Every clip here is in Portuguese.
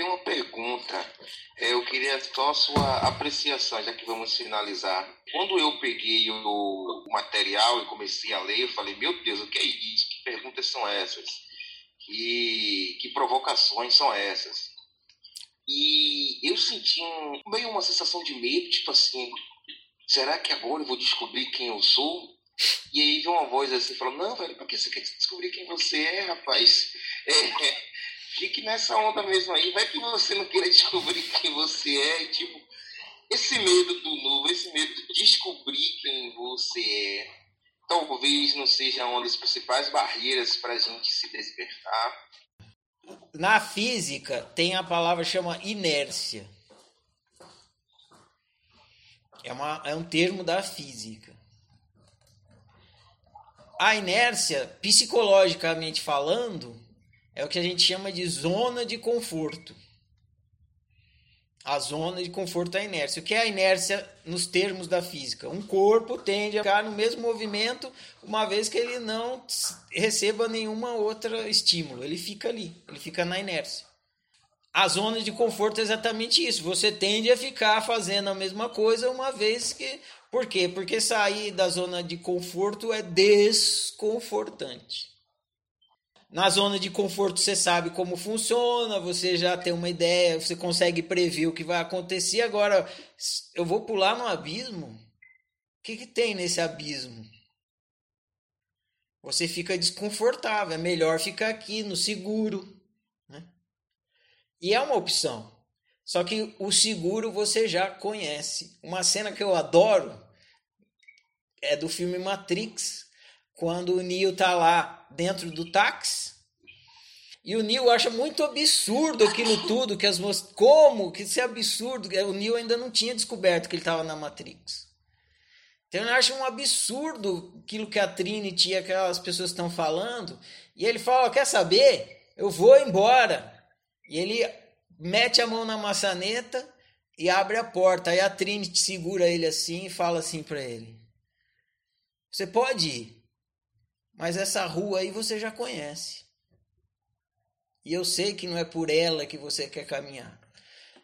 tenho uma pergunta. É, eu queria só sua apreciação, já que vamos finalizar. Quando eu peguei o, material e comecei a ler, eu falei, meu Deus, o que é isso? Que perguntas são essas? Que, que provocações são essas? E eu senti um, meio uma sensação de medo, tipo assim, será que agora eu vou descobrir quem eu sou? E aí veio uma voz assim, falou, não, velho, por que você quer descobrir quem você é, rapaz? É, nessa onda mesmo aí, vai que você não queira descobrir quem você é, tipo, esse medo do novo, esse medo de descobrir quem você é, talvez não seja uma das principais barreiras para a gente se despertar. Na física tem a palavra chama inércia. É, uma, é um termo da física. A inércia, psicologicamente falando, é o que a gente chama de zona de conforto. A zona de conforto é a inércia. O que é a inércia nos termos da física? Um corpo tende a ficar no mesmo movimento uma vez que ele não receba nenhuma outra estímulo. Ele fica ali, ele fica na inércia. A zona de conforto é exatamente isso. Você tende a ficar fazendo a mesma coisa uma vez que. Por quê? Porque sair da zona de conforto é desconfortante. Na zona de conforto você sabe como funciona, você já tem uma ideia, você consegue prever o que vai acontecer. Agora, eu vou pular no abismo? O que, que tem nesse abismo? Você fica desconfortável, é melhor ficar aqui no seguro. Né? E é uma opção. Só que o seguro você já conhece. Uma cena que eu adoro é do filme Matrix, quando o Neo tá lá dentro do táxi. E o Neo acha muito absurdo aquilo tudo, que as moças. Como? Que isso é absurdo. O Neo ainda não tinha descoberto que ele estava na Matrix. Então ele acha um absurdo aquilo que a Trinity e aquelas pessoas estão falando. E ele fala: Quer saber? Eu vou embora. E ele mete a mão na maçaneta e abre a porta. Aí a Trinity segura ele assim e fala assim para ele: Você pode ir. Mas essa rua aí você já conhece. E eu sei que não é por ela que você quer caminhar.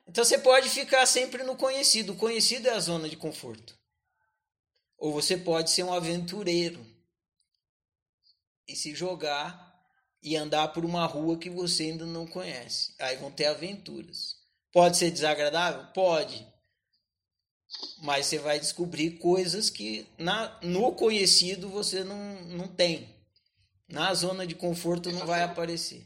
Então você pode ficar sempre no conhecido. O conhecido é a zona de conforto. Ou você pode ser um aventureiro e se jogar e andar por uma rua que você ainda não conhece. Aí vão ter aventuras. Pode ser desagradável? Pode mas você vai descobrir coisas que na, no conhecido você não, não tem. Na zona de conforto não vai aparecer.